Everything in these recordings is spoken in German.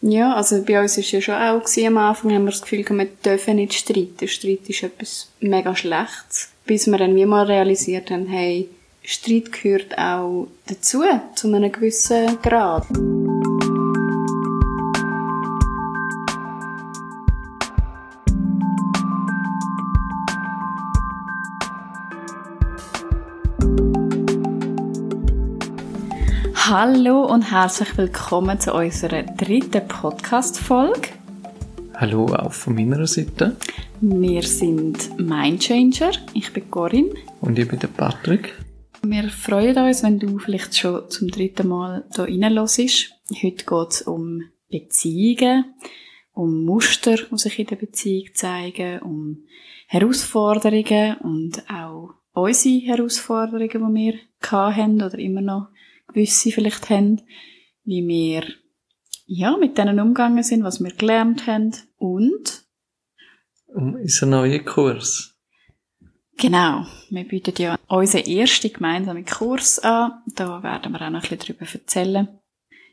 Ja, also bei uns ist ja schon auch gewesen, am Anfang haben wir das Gefühl, wir dürfen nicht streiten. Streit ist etwas mega Schlechtes. Bis wir dann wie mal realisiert haben, hey, Streit gehört auch dazu, zu einem gewissen Grad. Hallo und herzlich willkommen zu unserer dritten Podcast-Folge. Hallo auch von meiner Seite. Wir sind Mindchanger. Ich bin Corinne. Und ich bin der Patrick. Wir freuen uns, wenn du vielleicht schon zum dritten Mal hier reinlässt. Heute geht es um Beziehungen, um Muster, die sich in der Beziehung zeigen, um Herausforderungen und auch unsere Herausforderungen, die wir hatten oder immer noch gewisse vielleicht haben, wie wir ja, mit denen umgegangen sind, was wir gelernt haben und um unseren neuen Kurs. Genau, wir bieten ja unseren ersten gemeinsamen Kurs an. Da werden wir auch noch ein bisschen darüber erzählen.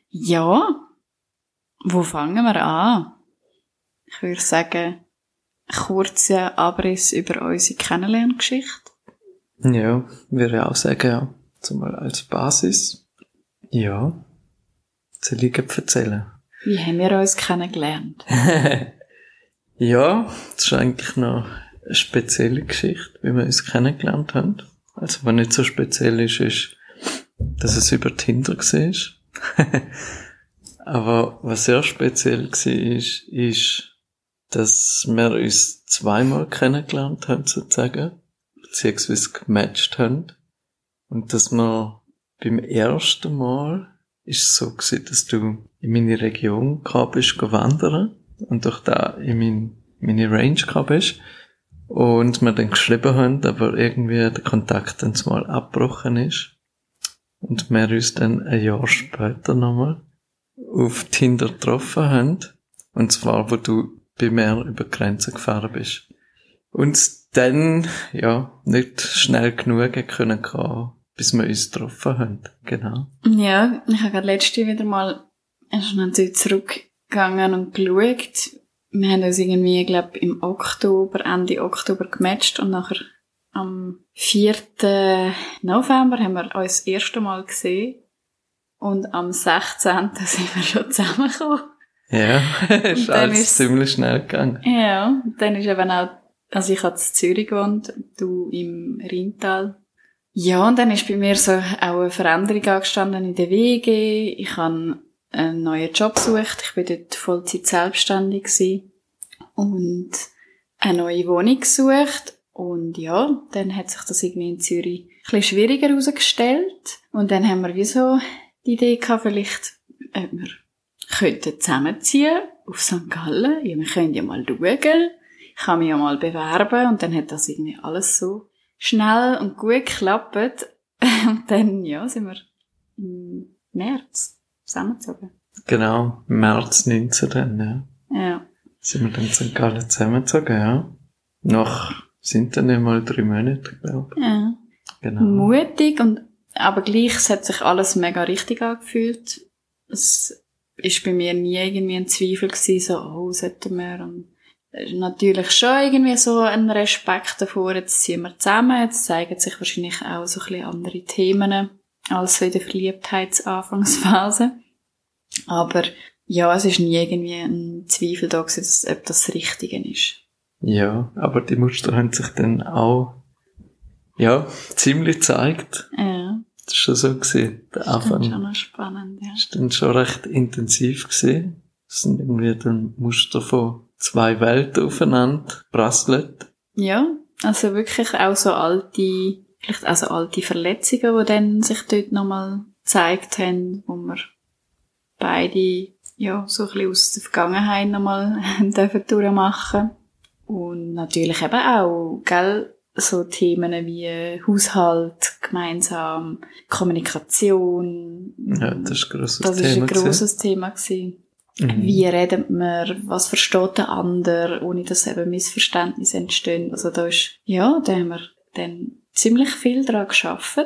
Ja, wo fangen wir an? Ich würde sagen, kurzer Abriss über unsere Kennenlerngeschichte. Ja, würde auch sagen, ja. Zumal als Basis. Ja. Soll ich erzählen? Wie haben wir uns kennengelernt? ja, das ist eigentlich noch eine spezielle Geschichte, wie wir uns kennengelernt haben. Also, was nicht so speziell ist, ist, dass es über Tinder war. Aber was sehr speziell war, ist, ist, dass wir uns zweimal kennengelernt haben, sozusagen, beziehungsweise gematcht haben. Und dass wir beim ersten Mal ist es so gewesen, dass du in meine Region gekommen bist, wandern und durch da in mein, meine Range gekommen bist und wir dann geschrieben haben, aber irgendwie der Kontakt dann mal abgebrochen ist und wir uns dann ein Jahr später nochmal auf Tinder getroffen haben und zwar, wo du bei mir über Grenzen gefahren bist. Und dann, ja, nicht schnell genug können bis wir uns getroffen haben. Genau. Ja, ich habe gerade letzte wieder mal schon zurückgegangen und geschaut. Wir haben uns irgendwie, glaube im Oktober, Ende Oktober gematcht und nachher am 4. November haben wir uns das erste Mal gesehen und am 16. sind wir schon zusammengekommen. Ja, ist alles ist, ziemlich schnell gegangen. Ja, dann ist eben auch, also ich habe in Zürich gewohnt, du im Rheintal. Ja, und dann ist bei mir so auch eine Veränderung angestanden in der WG. Ich habe einen neuen Job gesucht. Ich bin dort Vollzeit selbstständig gewesen. und eine neue Wohnung gesucht. Und ja, dann hat sich das irgendwie in Zürich ein bisschen schwieriger herausgestellt. Und dann haben wir wie so die Idee gehabt, vielleicht, ob wir könnten zusammenziehen auf St. Gallen. Ja, wir können ja mal schauen. Ich kann mich ja mal bewerben. Und dann hat das irgendwie alles so schnell und gut geklappt. Und dann, ja, sind wir im März zusammengezogen. Genau, März 19 dann, ja. Ja. Sind wir dann in St. Gallen zusammengezogen, ja. Nach, sind dann mal drei Monate, glaube ich. Ja. Genau. Mutig und, aber gleich, es hat sich alles mega richtig angefühlt. Es ist bei mir nie irgendwie ein Zweifel gewesen, so, oh, sollten wir, und natürlich schon irgendwie so ein Respekt davor, jetzt ziehen wir zusammen, jetzt zeigen sich wahrscheinlich auch so ein bisschen andere Themen als so in der Verliebtheitsanfangsphase. Aber ja, es ist nie irgendwie ein Zweifel da gewesen, dass, ob das das Richtige ist. Ja, aber die Muster haben sich dann auch, ja, ziemlich gezeigt. Ja. Das ist schon so gewesen. Der das Anfang. ist schon noch spannend, ja. ist dann schon recht intensiv gewesen. Das sind irgendwie dann Muster von zwei Welten aufeinander prasselt. Ja, also wirklich auch so alte, vielleicht auch so alte Verletzungen, die dann sich dort nochmal gezeigt haben, wo wir beide ja, so ein bisschen aus der Vergangenheit nochmal dürfen durchmachen. Und natürlich eben auch, gell, so Themen wie Haushalt, gemeinsam, Kommunikation. Ja, das ist ein grosses Thema. Das ist ein grosses Thema gewesen. Mhm. Wie redet man, was versteht der andere, ohne dass eben Missverständnisse entstehen. Also da ist, ja, da haben wir dann ziemlich viel dran geschafft.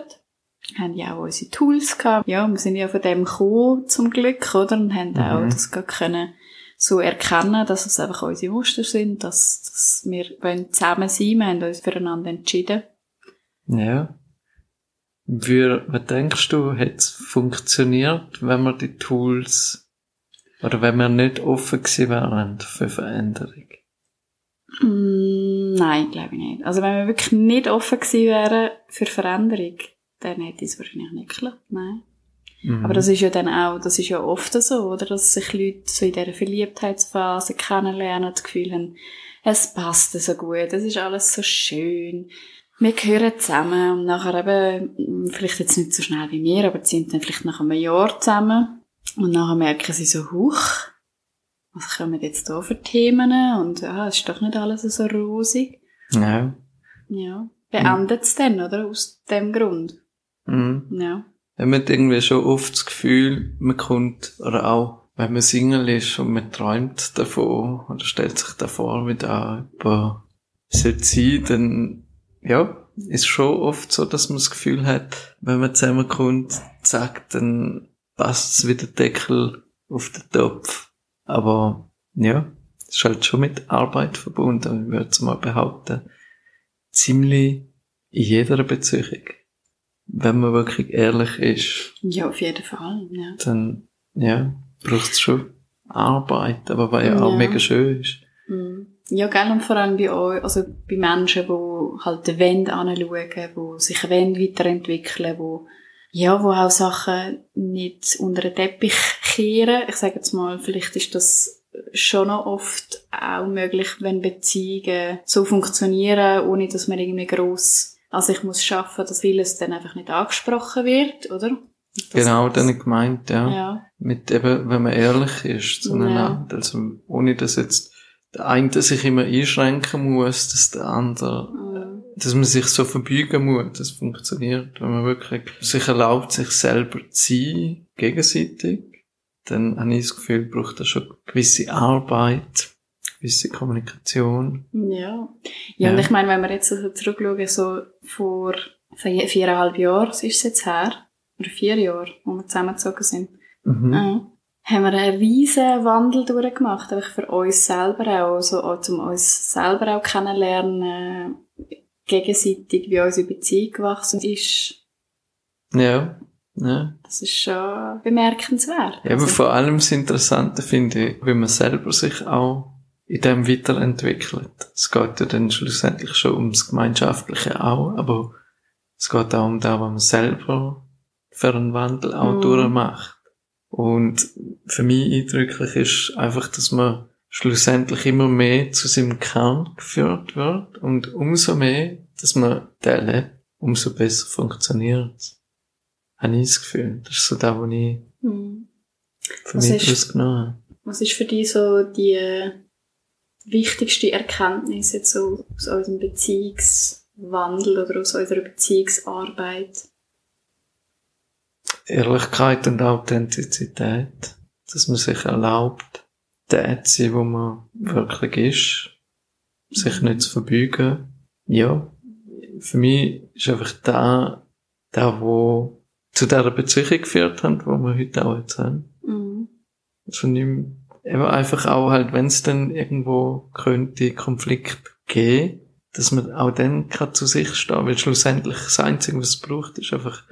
haben ja auch unsere Tools gehabt. Ja, wir sind ja von dem gekommen, zum Glück, oder? Und haben Mhm. auch das gerade können so erkennen, dass es einfach unsere Muster sind, dass, dass wir wollen zusammen sein, wir haben uns füreinander entschieden. Ja. Wie, was denkst du, hat es funktioniert, wenn wir die Tools, oder wenn wir nicht offen gewesen wären für Veränderung? Mm, nein, glaube ich nicht. Also wenn wir wirklich nicht offen gewesen wären für Veränderung, dann hätte es wahrscheinlich nicht geklappt, nein. Mhm. Aber das ist ja dann auch, das ist ja oft so, oder? Dass sich Leute so in dieser Verliebtheitsphase kennenlernen, das Gefühl haben, es passt so gut, es ist alles so schön. Wir gehören zusammen und nachher eben, mm, vielleicht jetzt nicht so schnell wie wir, aber sind dann vielleicht nach einem Jahr zusammen und nachher merken sie so, huch, was kommen jetzt da für Themen und ja, es ist doch nicht alles so rosig. Ja. Ja. Beendet es dann, oder? Aus dem Grund. Mhm. Ja. Man hat irgendwie schon oft das Gefühl, man kommt, oder auch, wenn man Single ist und man träumt davon, oder stellt sich davor, wie da jemand sollte sein, dann, ja, ist schon oft so, dass man das Gefühl hat, wenn man zusammenkommt, sagt, dann passt es wie der Deckel auf den Topf. Aber, ja, es ist halt schon mit Arbeit verbunden, ich würde es mal behaupten. Ziemlich in jeder Beziehung wenn man wirklich ehrlich ist, Ja, auf jeden Fall, ja. dann, ja, braucht es schon Arbeit, aber was ja auch mega schön ist. Mhm. Ja, gell, und vor allem bei euch, also bei Menschen, die halt den Wend anschauen, die sich wollen weiterentwickeln, die, ja, wo auch Sachen nicht unter den Teppich kehren. Ich sage jetzt mal, vielleicht ist das schon noch oft auch möglich, wenn Beziehungen so funktionieren, ohne dass man irgendwie gross, also ich muss schaffen, dass vieles dann einfach nicht angesprochen wird, oder? Das- genau, dann gemeint, ja. Ja. Mit eben, wenn man ehrlich ist zueinander. Also, ohne dass jetzt der eine sich immer einschränken muss, dass der andere. Dass man sich so verbeugen muss. Das funktioniert, wenn man wirklich sich erlaubt, sich selber zu sein, gegenseitig. Dann habe ich das Gefühl, braucht das schon gewisse Arbeit, gewisse Kommunikation. Ja. Ja, Ja. und ich meine, wenn wir jetzt so zurückschauen, so vor vier- viereinhalb Jahren ist es jetzt her, oder vier Jahre, wo wir zusammengezogen sind, Mhm. ja. haben wir einen riesen Wandel durchgemacht, einfach für uns selber auch, also auch zum uns selber auch kennenlernen, gegenseitig, wie unsere Beziehung gewachsen ist. Ja, ja. Das ist schon bemerkenswert. Aber Also, vor allem das Interessante finde ich, wie man selber sich auch in dem weiterentwickelt. Es geht ja dann schlussendlich schon ums Gemeinschaftliche auch, aber es geht auch um das, was man selber für einen Wandel auch Mhm. durchmacht. Und für mich eindrücklich ist einfach, dass man schlussendlich immer mehr zu seinem Kern geführt wird und umso mehr, dass man den lebt, umso besser funktioniert es. Habe ich das Gefühl. Das ist so das, was ich hm. für Was mich ist- habe. Was ist für dich so die wichtigste Erkenntnis jetzt so aus unserem Beziehungswandel oder aus unserer Beziehungsarbeit? Ehrlichkeit und Authentizität. Dass man sich erlaubt, der zu sein, wo man wirklich ist. Sich nicht zu verbeugen. Ja. Für mich ist einfach da, da, wo zu dieser Beziehung geführt hat, wo wir heute auch jetzt haben. Mhm. Also nicht, eben einfach auch halt, wenn es dann irgendwo könnte Konflikt geben, dass man auch dann kann zu sich stehen, weil schlussendlich das Einzige, was es braucht, ist einfach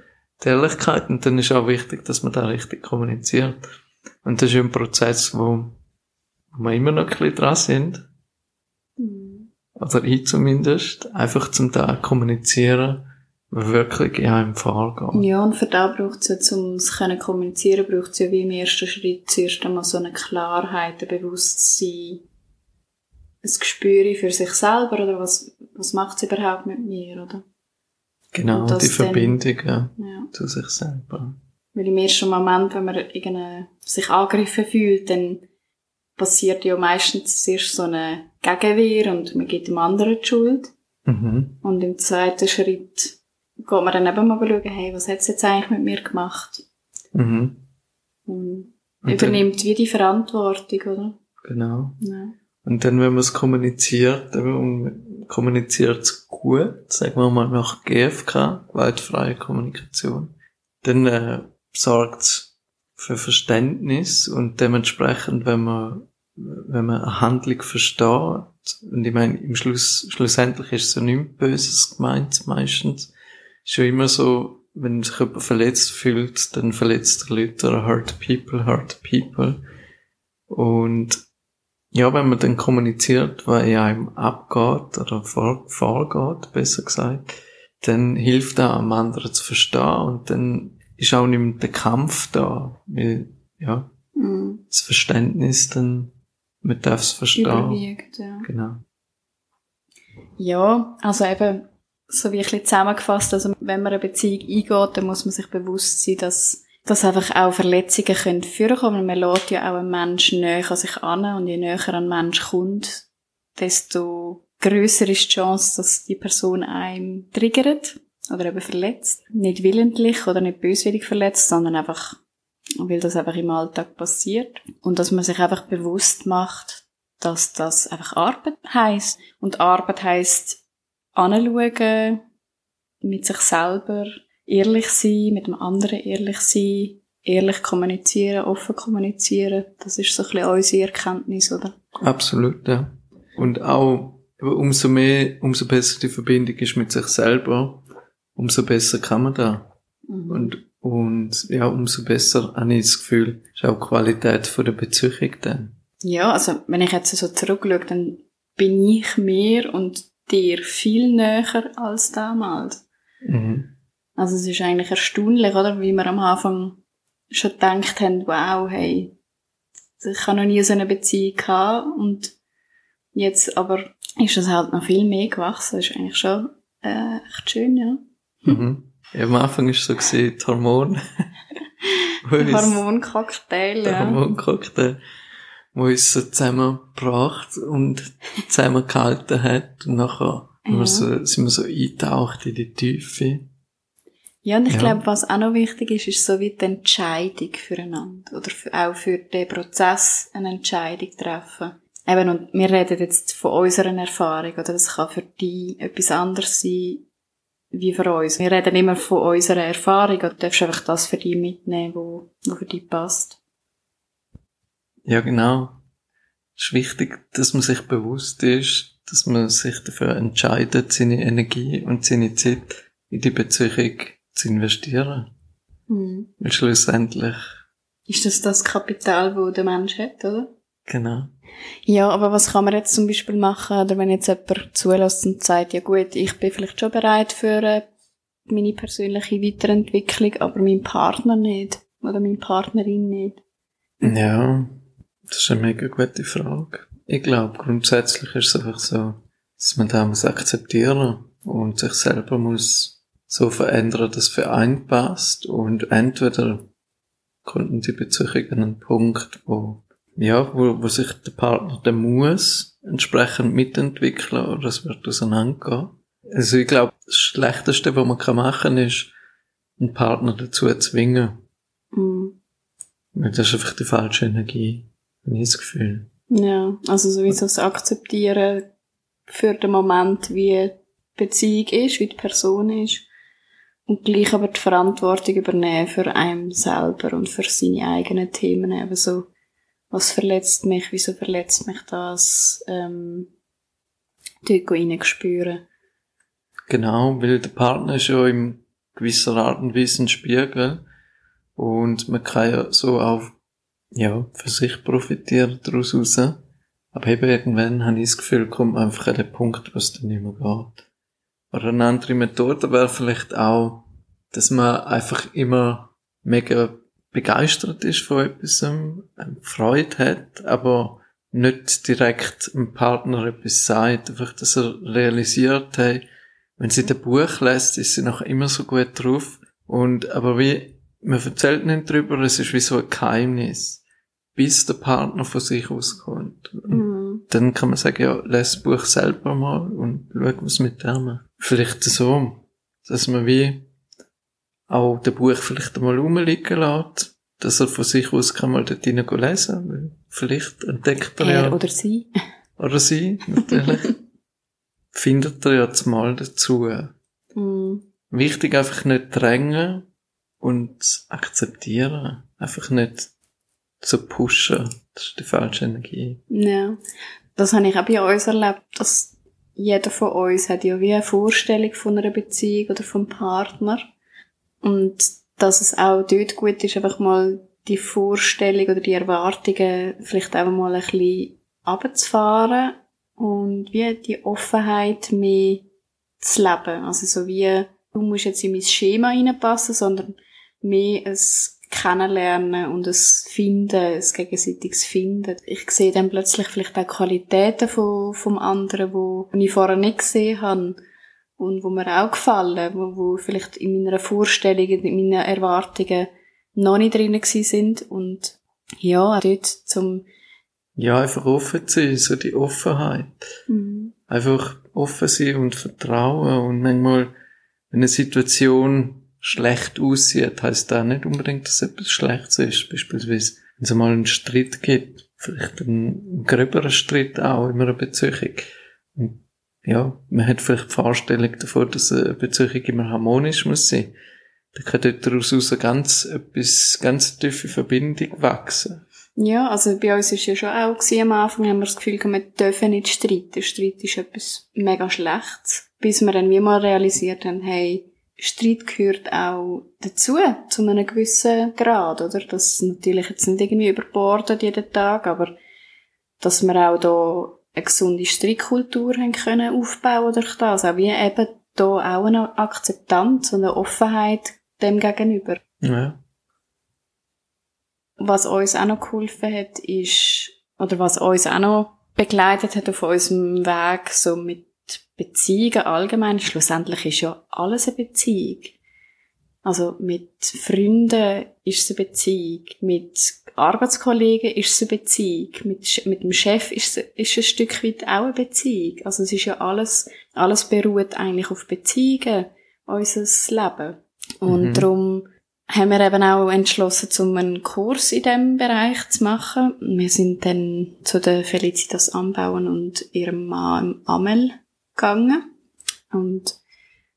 die Ehrlichkeit und dann ist auch wichtig, dass man da richtig kommuniziert. Und das ist ein Prozess, wo wir immer noch ein bisschen dran sind, Mhm. oder ich zumindest, einfach zum da kommunizieren, wirklich in einem vorgeht. Ja, und für da braucht es ja, um es können kommunizieren, braucht es ja wie im ersten Schritt zuerst einmal so eine Klarheit, ein Bewusstsein, ein Gespür für sich selber, oder was, was macht es überhaupt mit mir, oder? Genau, Und das die dann- Verbindung ja, Ja. zu sich selber. Weil im ersten Moment, wenn man sich angegriffen fühlt, dann passiert ja meistens zuerst so eine Gegenwehr und man gibt dem anderen die Schuld. Mhm. Und im zweiten Schritt geht man dann eben mal schauen, hey, was hat es jetzt eigentlich mit mir gemacht? Mhm. Und Und übernimmt wie die Verantwortung, oder? Genau. Ja. Und dann, wenn man es kommuniziert, eben, kommuniziert gut, sagen wir mal nach GFK, gewaltfreie Kommunikation, dann äh, sorgt für Verständnis und dementsprechend, wenn man wenn man eine Handlung versteht, und ich meine, im Schluss, schlussendlich ist so nichts Böses gemeint, meistens, ist ja immer so, wenn sich jemand verletzt fühlt, dann verletzt Leute oder hurt people, hurt people. Und ja, wenn man dann kommuniziert, was in einem abgeht oder vor, vorgeht, besser gesagt, dann hilft auch am anderen zu verstehen und dann ist auch nicht mehr der Kampf da, weil, ja, Mhm. das Verständnis dann, man darf es verstehen. Überwiegt, ja. Genau. Ja, also eben, so wie ein bisschen zusammengefasst, also wenn man eine Beziehung eingeht, dann muss man sich bewusst sein, dass, dass einfach auch Verletzungen können vorkommen. Man lässt ja auch einen Menschen näher an sich an und je näher ein Mensch kommt, desto grösser ist die Chance, dass die Person einem triggert oder eben verletzt. Nicht willentlich oder nicht böswillig verletzt, sondern einfach, weil das einfach im Alltag passiert. Und dass man sich einfach bewusst macht, dass das einfach Arbeit heisst. Und Arbeit heisst anschauen, mit sich selber ehrlich sein, mit dem anderen ehrlich sein, ehrlich kommunizieren, offen kommunizieren. Das ist so ein bisschen unsere Erkenntnis, oder? Absolut, ja. Und auch, umso mehr, umso besser die Verbindung ist mit sich selber, umso besser kann man da. Mhm. Und, und, ja, umso besser habe ich das Gefühl, ist auch die Qualität von der Beziehung dann. Ja, also wenn ich jetzt so zurückschaue, dann bin ich mir und dir viel näher als damals. Mhm. Also es ist eigentlich erstaunlich, oder? Wie wir am Anfang schon gedacht haben, wow, hey, ich habe noch nie so eine Beziehung gehabt und jetzt aber ist es halt noch viel mehr gewachsen. Das ist eigentlich schon äh, echt schön, ja. Mhm. Ja, am Anfang war es so, gewesen, die Hormone. Hormoncocktail, ja. Hormoncocktail, wo uns so zusammengebracht und zusammengehalten hat. Und nachher sind wir Ja. so, sind wir so eingetaucht in die Tiefe. Ja, und ich Ja. glaube, was auch noch wichtig ist, ist so wie die Entscheidung füreinander. Oder für, auch für den Prozess eine Entscheidung treffen. Eben, und wir reden jetzt von unserer Erfahrung, oder das kann für dich etwas anderes sein, wie für uns. Wir reden immer von unserer Erfahrung, und du darfst einfach das für dich mitnehmen, wo, wo für dich passt. Ja, genau. Es ist wichtig, dass man sich bewusst ist, dass man sich dafür entscheidet, seine Energie und seine Zeit in die Beziehung zu investieren. Hm. Weil schlussendlich, Ist das das Kapital, wo der Mensch hat, oder? genau. Ja, aber was kann man jetzt zum Beispiel machen, oder wenn jetzt jemand zulässt und sagt, ja gut, ich bin vielleicht schon bereit für äh, meine persönliche Weiterentwicklung, aber mein Partner nicht. Oder meine Partnerin nicht. Ja, das ist eine mega gute Frage. Ich glaube, grundsätzlich ist es einfach so, dass man da muss akzeptieren und sich selber muss so verändern, dass es für einen passt und entweder kommt die Beziehung an einen Punkt, wo, ja, wo, wo sich der Partner dann muss entsprechend mitentwickeln oder es wird auseinandergehen. Also ich glaube, das Schlechteste, was man kann machen ist, einen Partner dazu zwingen. Mhm. Weil das ist einfach die falsche Energie. Habe ich das Gefühl. Ja, also sowieso das Akzeptieren für den Moment, wie die Beziehung ist, wie die Person ist. Und gleich aber die Verantwortung übernehmen für einen selber und für seine eigenen Themen. Eben so, was verletzt mich, wieso verletzt mich das, ähm, dort reinspüren. Genau, weil der Partner ist ja in gewisser Art und Weise ein Spiegel. Und man kann ja so auch, ja, für sich profitieren daraus raus. Aber eben irgendwann habe ich das Gefühl, kommt man einfach an den Punkt, wo es dann nicht mehr geht. Oder eine andere Methode wäre vielleicht auch, dass man einfach immer mega begeistert ist von etwas, ähm, Freude hat, aber nicht direkt dem Partner etwas sagt, einfach, dass er realisiert, hey, wenn sie das Buch lässt, ist sie noch immer so gut drauf. Und, aber wie, man erzählt nicht drüber, es ist wie so ein Geheimnis. Bis der Partner von sich auskommt. Mhm. dann kann man sagen, ja, lass das Buch selber mal und schau, was mit dem. Vielleicht so, dass man wie auch das Buch vielleicht einmal rumliegen lässt, dass er von sich aus kann mal dort hinein lesen weil Vielleicht entdeckt er Er ja, oder sie. oder sie, natürlich. findet ihr ja mal dazu. Mhm. Wichtig einfach nicht drängen und akzeptieren. Einfach nicht zu pushen. Das ist die falsche Energie. Ja. Das habe ich auch bei uns erlebt, dass jeder von uns hat ja wie eine Vorstellung von einer Beziehung oder vom Partner. Und dass es auch dort gut ist, einfach mal die Vorstellung oder die Erwartungen vielleicht auch mal ein bisschen runterzufahren und wie die Offenheit mehr zu leben. Also so wie, du musst jetzt in mein Schema reinpassen, sondern mehr ein Kennenlernen und ein Finden, ein gegenseitiges Finden. Ich sehe dann plötzlich vielleicht auch Qualitäten von, vom anderen, die ich vorher nicht gesehen habe und wo mir auch gefallen, wo, wo vielleicht in meiner Vorstellung, in meinen Erwartungen noch nicht drin sind und ja, dort zum ja, einfach offen zu sein, so die Offenheit. Mhm. Einfach offen sein und vertrauen und manchmal, wenn eine Situation schlecht aussieht, heißt das nicht unbedingt, dass etwas Schlechtes ist. Beispielsweise, wenn es mal einen Streit gibt, vielleicht einen, gröberen Streit auch in einer Beziehung. Und ja, man hat vielleicht die Vorstellung davon, dass eine Beziehung immer harmonisch muss sein. Dann kann daraus ganz, etwas, ganz tiefe Verbindung wachsen. Ja, also bei uns ist ja schon auch gewesen, am Anfang haben wir das Gefühl, wir dürfen nicht streiten. Streit ist etwas mega Schlechtes. Bis wir dann wie mal realisiert haben, hey, Streit gehört auch dazu, zu einem gewissen Grad, oder? Das natürlich jetzt nicht irgendwie überbordet jeden Tag, aber dass wir auch da eine gesunde Streitkultur haben können aufbauen durch das. Auch wie eben da auch eine Akzeptanz und eine Offenheit dem gegenüber. Ja. Was uns auch noch geholfen hat, ist, oder was uns auch noch begleitet hat auf unserem Weg, so mit Beziehungen allgemein, schlussendlich ist ja alles eine Beziehung. Also mit Freunden ist es eine Beziehung, mit Arbeitskollegen ist es eine Beziehung, mit, mit dem Chef ist es, ist ein Stück weit auch eine Beziehung. Also es ist ja alles, alles beruht eigentlich auf Beziehungen, unser Leben. Und mhm. darum haben wir eben auch entschlossen, um einen Kurs in diesem Bereich zu machen. Wir sind dann zu der Felicitas Anbauen und ihrem Mann Amel gegangen. Und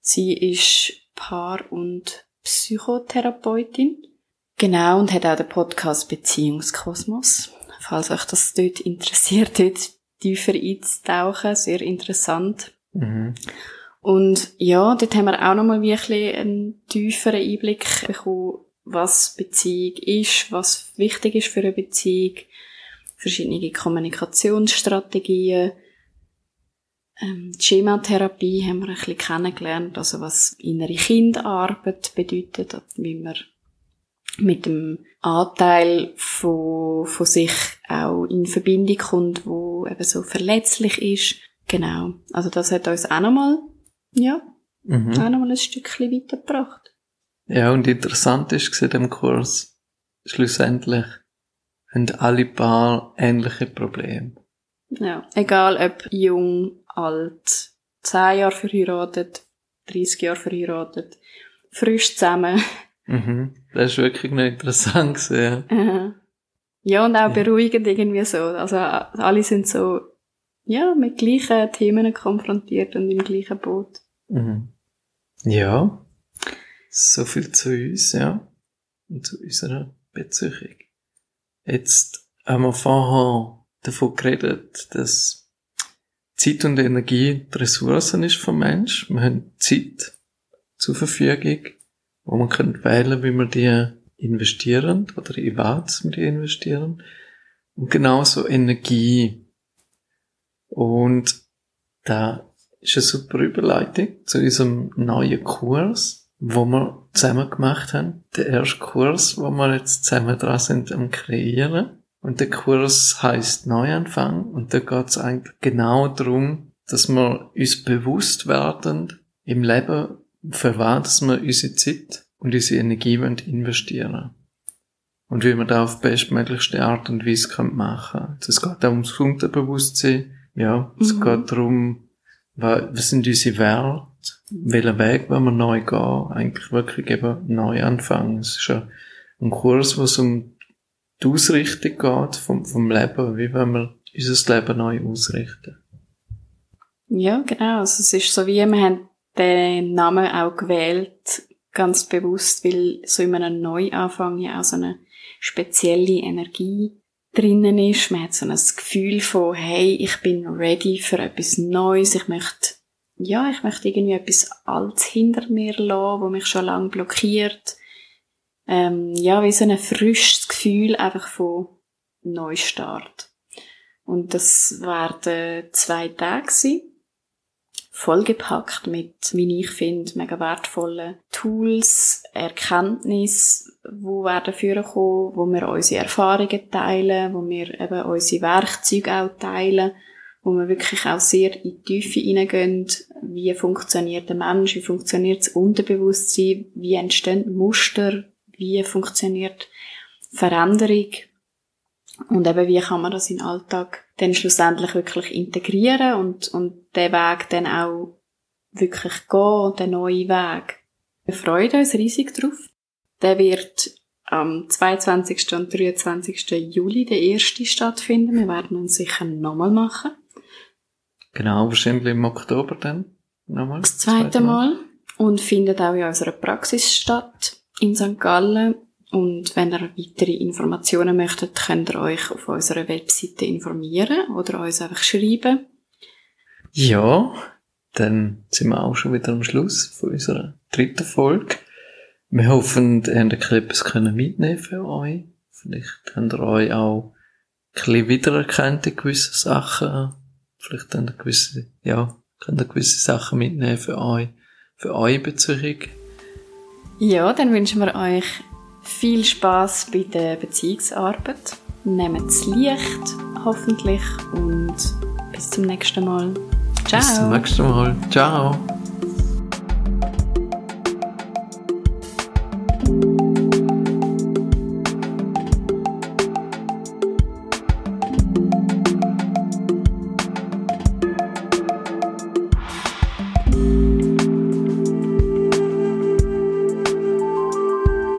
sie ist Paar- und Psychotherapeutin. Genau, und hat auch den Podcast Beziehungskosmos. Falls euch das dort interessiert, dort tiefer einzutauchen, sehr interessant. Mhm. Und ja, dort haben wir auch nochmal wirklich einen tieferen Einblick bekommen, was Beziehung ist, was wichtig ist für eine Beziehung, verschiedene Kommunikationsstrategien, ähm, die Schematherapie haben wir ein bisschen kennengelernt, also was innere Kindarbeit bedeutet, wie man mit dem Anteil von, von sich auch in Verbindung kommt, wo eben so verletzlich ist. Genau. Also das hat uns auch nochmal, ja, mhm. auch nochmal ein Stückchen weitergebracht. Ja, und interessant ist in dem Kurs, schlussendlich haben alle Paar ähnliche Probleme. Ja, egal ob jung, alt, 10 Jahre verheiratet, 30 Jahre verheiratet, frisch zusammen. Mhm. Das ist wirklich noch interessant gewesen, ja. ja, und auch ja. beruhigend irgendwie so. Also alle sind so, ja, mit gleichen Themen konfrontiert und im gleichen Boot. Mhm. Ja. So viel zu uns, ja. Und zu unserer Beziehung. Jetzt haben wir vorher davon geredet, dass Zeit und Energie die Ressourcen ist vom Mensch. Wir haben Zeit zur Verfügung, wo man kann wählen, wie wir die investieren oder in was wir die investieren. Und genauso Energie. Und da ist eine super Überleitung zu unserem neuen Kurs, wo wir zusammen gemacht haben. Der erste Kurs, wo wir jetzt zusammen dran sind am kreieren. Und der Kurs heißt Neuanfang und da geht es eigentlich genau darum, dass wir uns bewusst werden im Leben, für was wir unsere Zeit und unsere Energie investieren Und wie wir da auf bestmöglichste Art und Weise machen können. Es geht auch ums Unterbewusstsein. Ja, es mhm. geht darum, was sind unsere Werte, welchen Weg wollen wir neu gehen, eigentlich wirklich eben neu anfangen. Es ist ja ein Kurs, wo es um die Ausrichtung geht vom, vom Leben, wie wenn wir unser Leben neu ausrichten. Ja, genau. Also es ist so wie, wir haben den Namen auch gewählt, ganz bewusst, weil so in einem Neuanfang ja auch so eine spezielle Energie drinnen ist. Man hat so ein Gefühl von, hey, ich bin ready für etwas Neues. Ich möchte, ja, ich möchte irgendwie etwas Altes hinter mir lassen, wo mich schon lange blockiert. Ähm, ja, wie so ein frisches Gefühl einfach von Neustart. Und das werden zwei Tage sein vollgepackt mit, wie ich finde, mega wertvollen Tools, Erkenntnis, wo werden führen kommen, wo wir unsere Erfahrungen teilen, wo wir eben unsere Werkzeuge auch teilen, wo wir wirklich auch sehr in die Tiefe hineingehen, wie funktioniert der Mensch, wie funktioniert das Unterbewusstsein, wie entstehen Muster, wie funktioniert Veränderung und eben wie kann man das in den Alltag dann schlussendlich wirklich integrieren und, und den Weg dann auch wirklich gehen, den neuen Weg. Wir freuen uns riesig drauf. Der wird am 22. und 23. Juli der erste stattfinden. Wir werden uns sicher nochmal machen. Genau, wahrscheinlich im Oktober dann nochmal. Das zweite Mal. Und findet auch in unserer Praxis statt in St. Gallen und wenn ihr weitere Informationen möchtet, könnt ihr euch auf unserer Webseite informieren oder uns einfach schreiben. Ja, dann sind wir auch schon wieder am Schluss von unserer dritten Folge. Wir hoffen, ihr habt etwas mitnehmen für euch. Vielleicht habt ihr euch auch ein bisschen wiedererkannt in gewissen Sachen. Vielleicht habt ihr gewisse, ja, könnt ihr gewisse Sachen mitnehmen für euch, für eure Beziehung. Ja, dann wünschen wir euch viel Spaß bei der Beziehungsarbeit. Nehmt es Licht, hoffentlich, und bis zum nächsten Mal. Ciao. Bis zum nächsten Mal. Ciao.